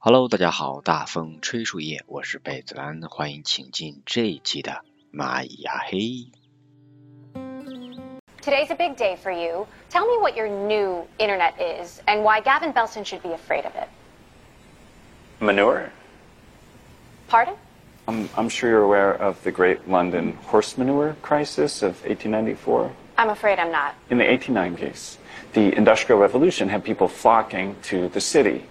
Hello，大家好，大风吹树叶，我是贝子兰，欢迎请进这一期的蚂蚁呀嘿。Today's a big day for you. Tell me what your new internet is and why Gavin Belson should be afraid of it. Manure. Pardon? I'm, I'm sure you're aware of the great London horse manure crisis of 1894. I'm afraid I'm not. In the 1890s, the Industrial Revolution had people flocking to the city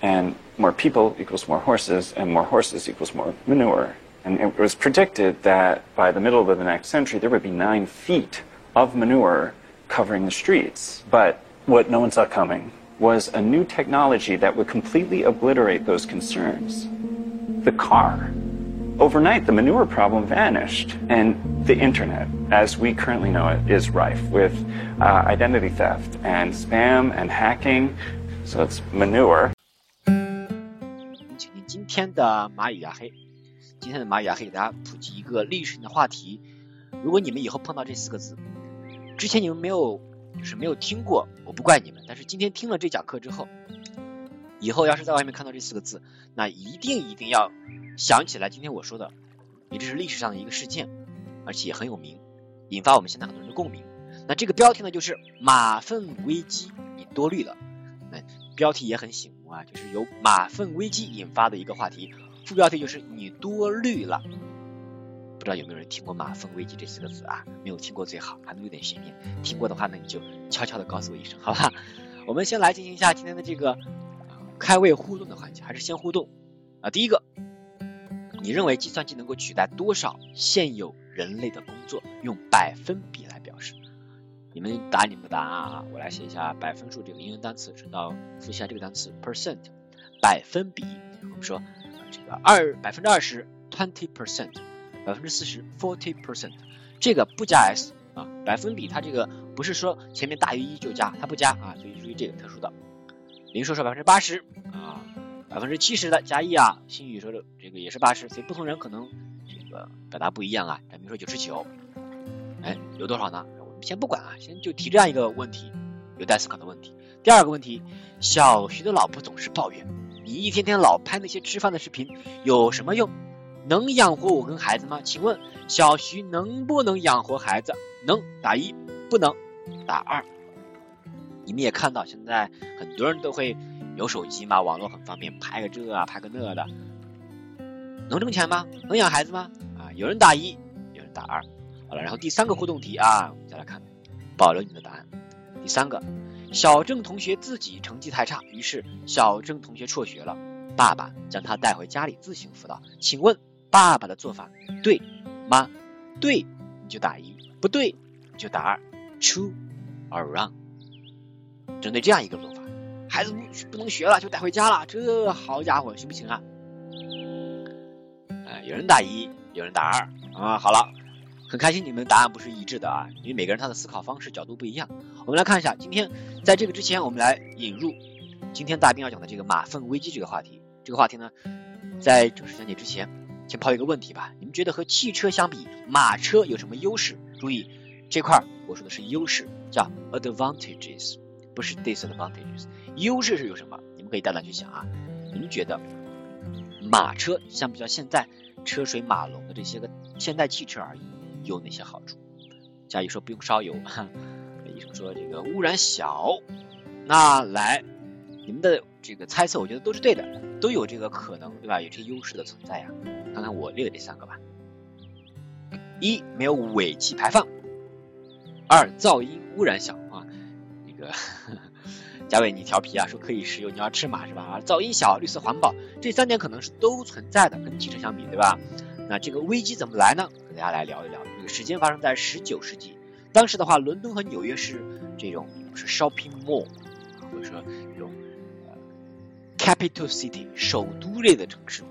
and more people equals more horses, and more horses equals more manure. And it was predicted that by the middle of the next century, there would be nine feet of manure covering the streets. But what no one saw coming was a new technology that would completely obliterate those concerns the car. Overnight, the manure problem vanished, and the internet, as we currently know it, is rife with uh, identity theft and spam and hacking. So it's manure. 天的蚂蚁牙黑，今天的蚂蚁牙黑给大家普及一个历史性的话题。如果你们以后碰到这四个字，之前你们没有，就是没有听过，我不怪你们。但是今天听了这讲课之后，以后要是在外面看到这四个字，那一定一定要想起来今天我说的，也这是历史上的一个事件，而且很有名，引发我们现在很多人的共鸣。那这个标题呢，就是马粪危机，你多虑了。那标题也很醒。啊，就是由马粪危机引发的一个话题，副标题就是你多虑了。不知道有没有人听过马粪危机这四个字啊？没有听过最好，还能有点悬念。听过的话呢，你就悄悄的告诉我一声，好吧？我们先来进行一下今天的这个开胃互动的环节，还是先互动啊。第一个，你认为计算机能够取代多少现有人类的工作？用百分比来。你们答你们的答案啊！我来写一下百分数这个英文单词，顺道复习一下这个单词 percent，百分比。我们说这个二百分之二十 twenty percent，百分之四十 forty percent，这个不加 s 啊，百分比它这个不是说前面大于一就加，它不加啊，所以注意这个特殊的。零说说百分之八十啊，百分之七十的加一啊，新语说的这个也是八十，所以不同人可能这个表达不一样啊。咱比如说九十九，哎，有多少呢？先不管啊，先就提这样一个问题，有待思考的问题。第二个问题，小徐的老婆总是抱怨，你一天天老拍那些吃饭的视频有什么用？能养活我跟孩子吗？请问小徐能不能养活孩子？能打一，不能打二。你们也看到，现在很多人都会有手机嘛，网络很方便，拍个这啊，拍个那的，能挣钱吗？能养孩子吗？啊，有人打一，有人打二。好了，然后第三个互动题啊，我们再来看，保留你的答案。第三个，小郑同学自己成绩太差，于是小郑同学辍学了，爸爸将他带回家里自行辅导。请问爸爸的做法对吗？对，你就打一；不对，你就打二。True or wrong？针对这样一个做法，孩子不不能学了，就带回家了，这好家伙，行不行啊？哎，有人打一，有人打二啊。好了。很开心你们答案不是一致的啊，因为每个人他的思考方式角度不一样。我们来看一下，今天在这个之前，我们来引入今天大兵要讲的这个马粪危机这个话题。这个话题呢，在正式讲解之前，先抛一个问题吧：你们觉得和汽车相比，马车有什么优势？注意这块我说的是优势，叫 advantages，不是 disadvantages。优势是有什么？你们可以大胆去想啊。你们觉得马车相比较现在车水马龙的这些个现代汽车而言？有哪些好处？嘉义说不用烧油，医生说这个污染小。那来，你们的这个猜测，我觉得都是对的，都有这个可能，对吧？有这些优势的存在呀。看看我列的这三个吧：一，没有尾气排放；二，噪音污染小啊。这个 嘉伟你调皮啊，说可以石油，你要吃马是吧？啊噪音小，绿色环保，这三点可能是都存在的，跟汽车相比，对吧？那这个危机怎么来呢？跟大家来聊一聊。这个时间发生在十九世纪，当时的话，伦敦和纽约是这种是 shopping mall，或者说这种呃 capital city 首都类的城市，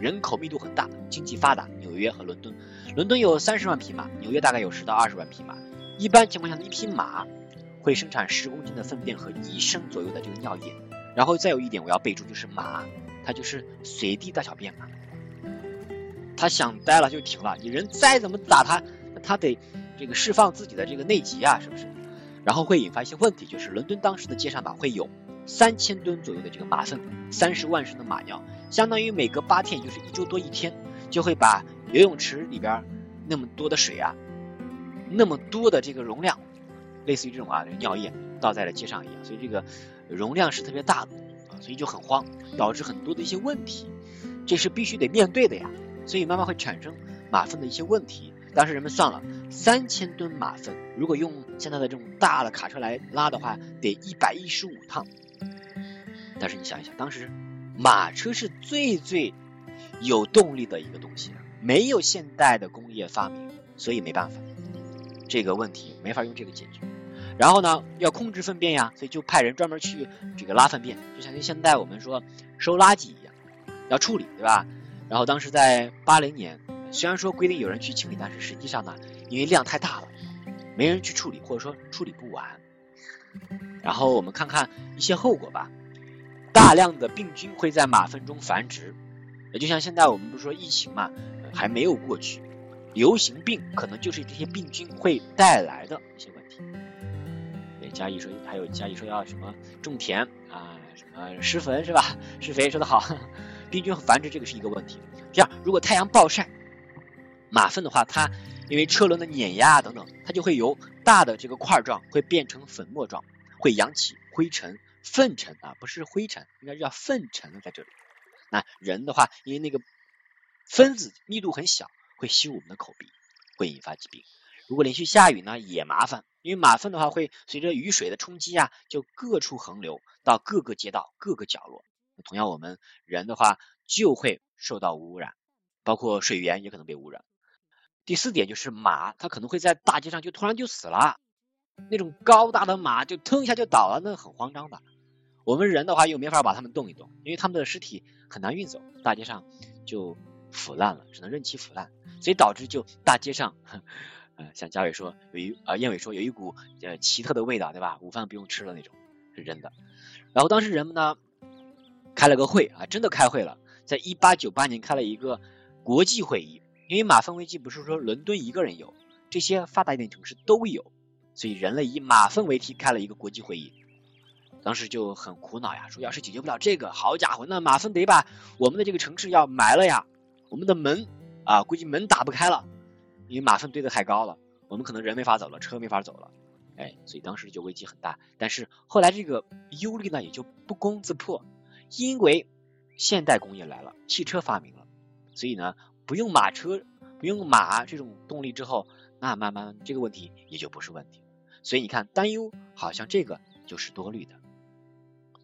人口密度很大，经济发达。纽约和伦敦，伦敦有三十万匹马，纽约大概有十到二十万匹马。一般情况下，一匹马会生产十公斤的粪便和一升左右的这个尿液。然后再有一点我要备注，就是马，它就是随地大小便嘛。他想呆了就停了，你人再怎么打他，他得这个释放自己的这个内急啊，是不是？然后会引发一些问题，就是伦敦当时的街上吧会有三千吨左右的这个马粪，三十万升的马尿，相当于每隔八天，就是一周多一天，就会把游泳池里边那么多的水啊，那么多的这个容量，类似于这种啊尿液倒在了街上一样，所以这个容量是特别大的啊，所以就很慌，导致很多的一些问题，这是必须得面对的呀。所以慢慢会产生马粪的一些问题。当时人们算了，三千吨马粪，如果用现在的这种大的卡车来拉的话，得一百一十五趟。但是你想一想，当时马车是最最有动力的一个东西，没有现代的工业发明，所以没办法，这个问题没法用这个解决。然后呢，要控制粪便呀，所以就派人专门去这个拉粪便，就像现在我们说收垃圾一样，要处理，对吧？然后当时在八零年，虽然说规定有人去清理，但是实际上呢，因为量太大了，没人去处理，或者说处理不完。然后我们看看一些后果吧。大量的病菌会在马粪中繁殖，也就像现在我们不是说疫情嘛，还没有过去，流行病可能就是这些病菌会带来的一些问题。对，嘉义说还有嘉义说要什么种田啊，什么施肥是吧？施肥说的好。病菌和繁殖这个是一个问题。第二，如果太阳暴晒，马粪的话，它因为车轮的碾压啊等等，它就会由大的这个块状会变成粉末状，会扬起灰尘、粪尘啊，不是灰尘，应该叫粪尘在这里。那人的话，因为那个分子密度很小，会吸入我们的口鼻，会引发疾病。如果连续下雨呢，也麻烦，因为马粪的话会随着雨水的冲击啊，就各处横流到各个街道、各个角落。同样，我们人的话就会受到污染，包括水源也可能被污染。第四点就是马，它可能会在大街上就突然就死了，那种高大的马就腾一下就倒了，那很慌张的。我们人的话又没法把它们动一动，因为他们的尸体很难运走，大街上就腐烂了，只能任其腐烂，所以导致就大街上，呃，像嘉伟说有一啊燕伟说有一股呃奇特的味道，对吧？午饭不用吃了那种，是真的。然后当时人们呢？开了个会啊，真的开会了，在一八九八年开了一个国际会议，因为马粪危机不是说伦敦一个人有，这些发达一点城市都有，所以人类以马粪为题开了一个国际会议，当时就很苦恼呀，说要是解决不了这个，好家伙，那马粪得把我们的这个城市要埋了呀，我们的门啊，估计门打不开了，因为马粪堆得太高了，我们可能人没法走了，车没法走了，哎，所以当时就危机很大，但是后来这个忧虑呢也就不攻自破。因为现代工业来了，汽车发明了，所以呢，不用马车，不用马这种动力之后，那慢慢这个问题也就不是问题。所以你看，担忧好像这个就是多虑的。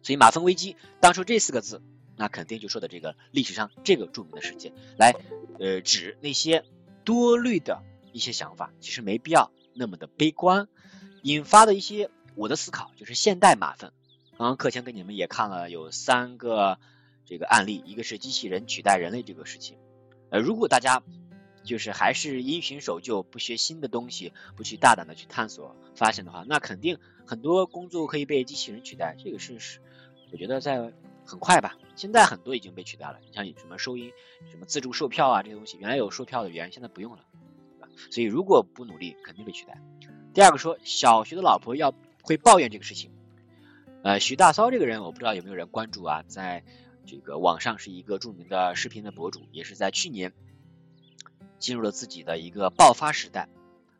所以马粪危机，当初这四个字，那肯定就说的这个历史上这个著名的事件，来呃指那些多虑的一些想法，其实没必要那么的悲观，引发的一些我的思考，就是现代马粪。刚刚课前给你们也看了有三个这个案例，一个是机器人取代人类这个事情。呃，如果大家就是还是因循守旧，不学新的东西，不去大胆的去探索发现的话，那肯定很多工作可以被机器人取代。这个是是，我觉得在很快吧。现在很多已经被取代了，你像什么收银、什么自助售票啊这些东西，原来有售票的员，现在不用了，对吧？所以如果不努力，肯定被取代。第二个说，小学的老婆要会抱怨这个事情。呃，徐大骚这个人，我不知道有没有人关注啊，在这个网上是一个著名的视频的博主，也是在去年进入了自己的一个爆发时代，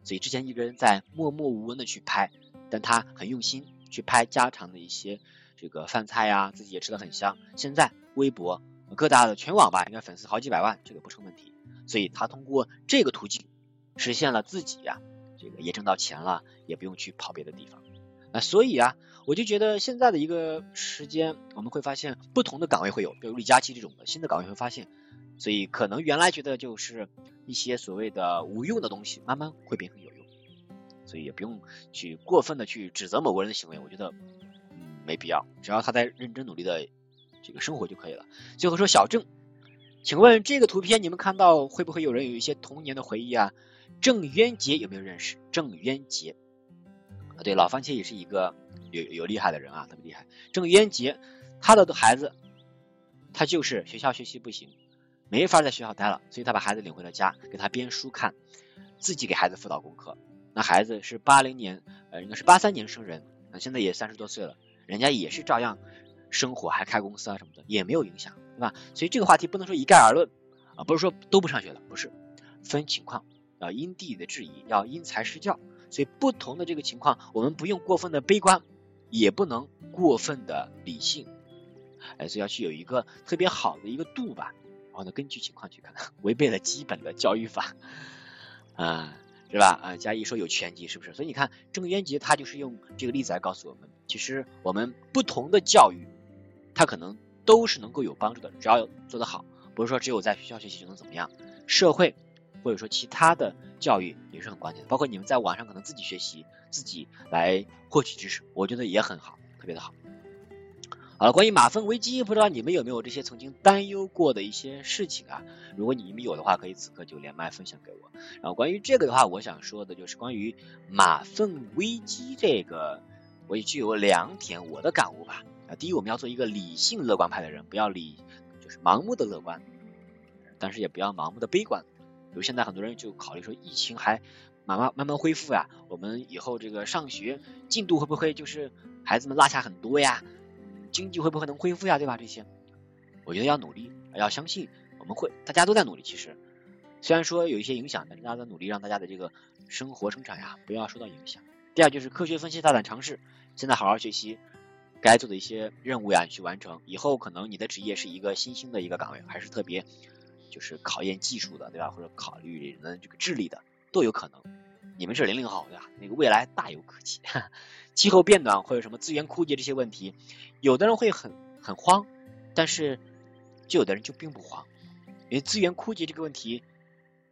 所以之前一个人在默默无闻的去拍，但他很用心去拍家常的一些这个饭菜呀，自己也吃的很香。现在微博各大的全网吧，应该粉丝好几百万，这个不成问题。所以他通过这个途径实现了自己呀，这个也挣到钱了，也不用去跑别的地方。所以啊，我就觉得现在的一个时间，我们会发现不同的岗位会有，比如李佳琦这种的新的岗位会发现，所以可能原来觉得就是一些所谓的无用的东西，慢慢会变成有用，所以也不用去过分的去指责某个人的行为，我觉得没必要，只要他在认真努力的这个生活就可以了。最后说小郑，请问这个图片你们看到会不会有人有一些童年的回忆啊？郑渊洁有没有认识？郑渊洁，啊对，老番茄也是一个有有厉害的人啊，特别厉害。郑渊洁他的孩子，他就是学校学习不行，没法在学校待了，所以他把孩子领回了家，给他编书看，自己给孩子辅导功课。那孩子是八零年，呃，应该是八三年生人，那现在也三十多岁了，人家也是照样生活，还开公司啊什么的，也没有影响，对吧？所以这个话题不能说一概而论啊，不是说都不上学了，不是，分情况。要因地的质疑，要因材施教，所以不同的这个情况，我们不用过分的悲观，也不能过分的理性，哎，所以要去有一个特别好的一个度吧，然后呢，根据情况去看，违背了基本的教育法，啊，是吧？啊，嘉义说有拳击，是不是？所以你看郑渊洁他就是用这个例子来告诉我们，其实我们不同的教育，他可能都是能够有帮助的，只要做得好，不是说只有在学校学习就能怎么样，社会。或者说其他的教育也是很关键的，包括你们在网上可能自己学习，自己来获取知识，我觉得也很好，特别的好。好了，关于马粪危机，不知道你们有没有这些曾经担忧过的一些事情啊？如果你们有的话，可以此刻就连麦分享给我。然后关于这个的话，我想说的就是关于马粪危机这个，我也具有两点我的感悟吧。啊，第一，我们要做一个理性乐观派的人，不要理就是盲目的乐观，但是也不要盲目的悲观。比如现在很多人就考虑说疫情还慢慢慢慢恢复呀，我们以后这个上学进度会不会就是孩子们落下很多呀？经济会不会能恢复呀？对吧？这些我觉得要努力，要相信我们会，大家都在努力。其实虽然说有一些影响，但是大家在努力，让大家的这个生活生产呀不要受到影响。第二就是科学分析，大胆尝试，现在好好学习，该做的一些任务呀去完成。以后可能你的职业是一个新兴的一个岗位，还是特别。就是考验技术的，对吧？或者考虑人的这个智力的，都有可能。你们是零零后，对吧？那个未来大有可期。气候变暖或者什么资源枯竭这些问题，有的人会很很慌，但是就有的人就并不慌，因为资源枯竭这个问题，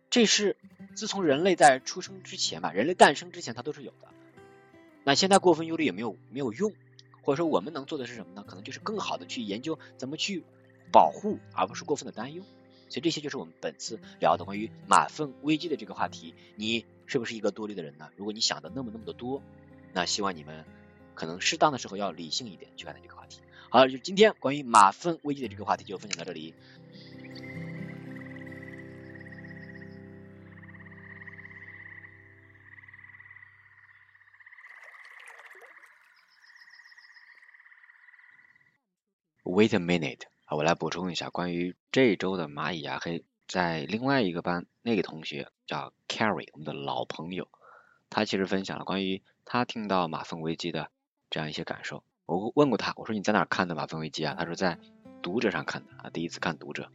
这是自从人类在出生之前吧，人类诞生之前它都是有的。那现在过分忧虑也没有没有用，或者说我们能做的是什么呢？可能就是更好的去研究怎么去保护，而不是过分的担忧。所以这些就是我们本次聊的关于马粪危机的这个话题。你是不是一个多虑的人呢？如果你想的那么那么的多，那希望你们可能适当的时候要理性一点去看待这个话题。好了，就今天关于马粪危机的这个话题就分享到这里。Wait a minute. 我来补充一下关于这周的蚂蚁牙黑，在另外一个班那个同学叫 Carrie，我们的老朋友，他其实分享了关于他听到马粪危机的这样一些感受。我问过他，我说你在哪看的马粪危机啊？他说在读者上看的啊，第一次看读者。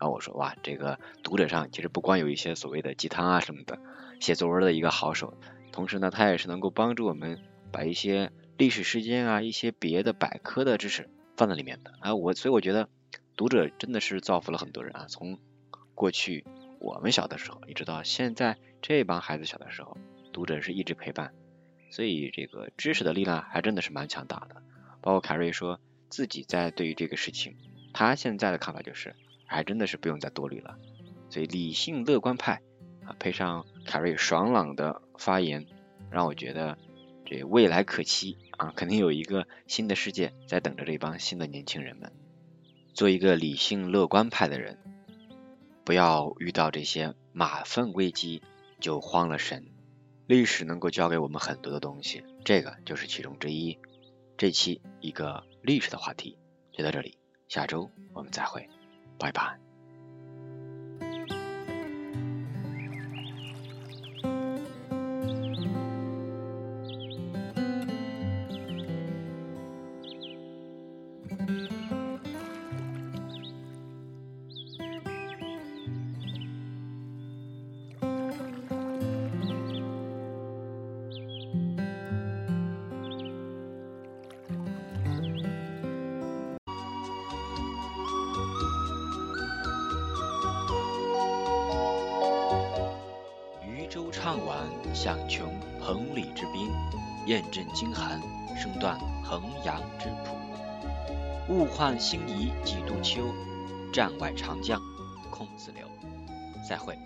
然后我说哇，这个读者上其实不光有一些所谓的鸡汤啊什么的，写作文的一个好手，同时呢，他也是能够帮助我们把一些历史事件啊，一些别的百科的知识。放在里面的啊，我所以我觉得读者真的是造福了很多人啊。从过去我们小的时候，一直到现在这帮孩子小的时候，读者是一直陪伴，所以这个知识的力量还真的是蛮强大的。包括凯瑞说自己在对于这个事情，他现在的看法就是，还真的是不用再多虑了。所以理性乐观派啊，配上凯瑞爽朗的发言，让我觉得这未来可期。啊，肯定有一个新的世界在等着这帮新的年轻人们。做一个理性乐观派的人，不要遇到这些马粪危机就慌了神。历史能够教给我们很多的东西，这个就是其中之一。这期一个历史的话题就到这里，下周我们再会，拜拜。唱晚响穷彭蠡之滨，雁阵惊寒，声断衡阳之浦。物换星移几度秋，战外长江空自流。再会。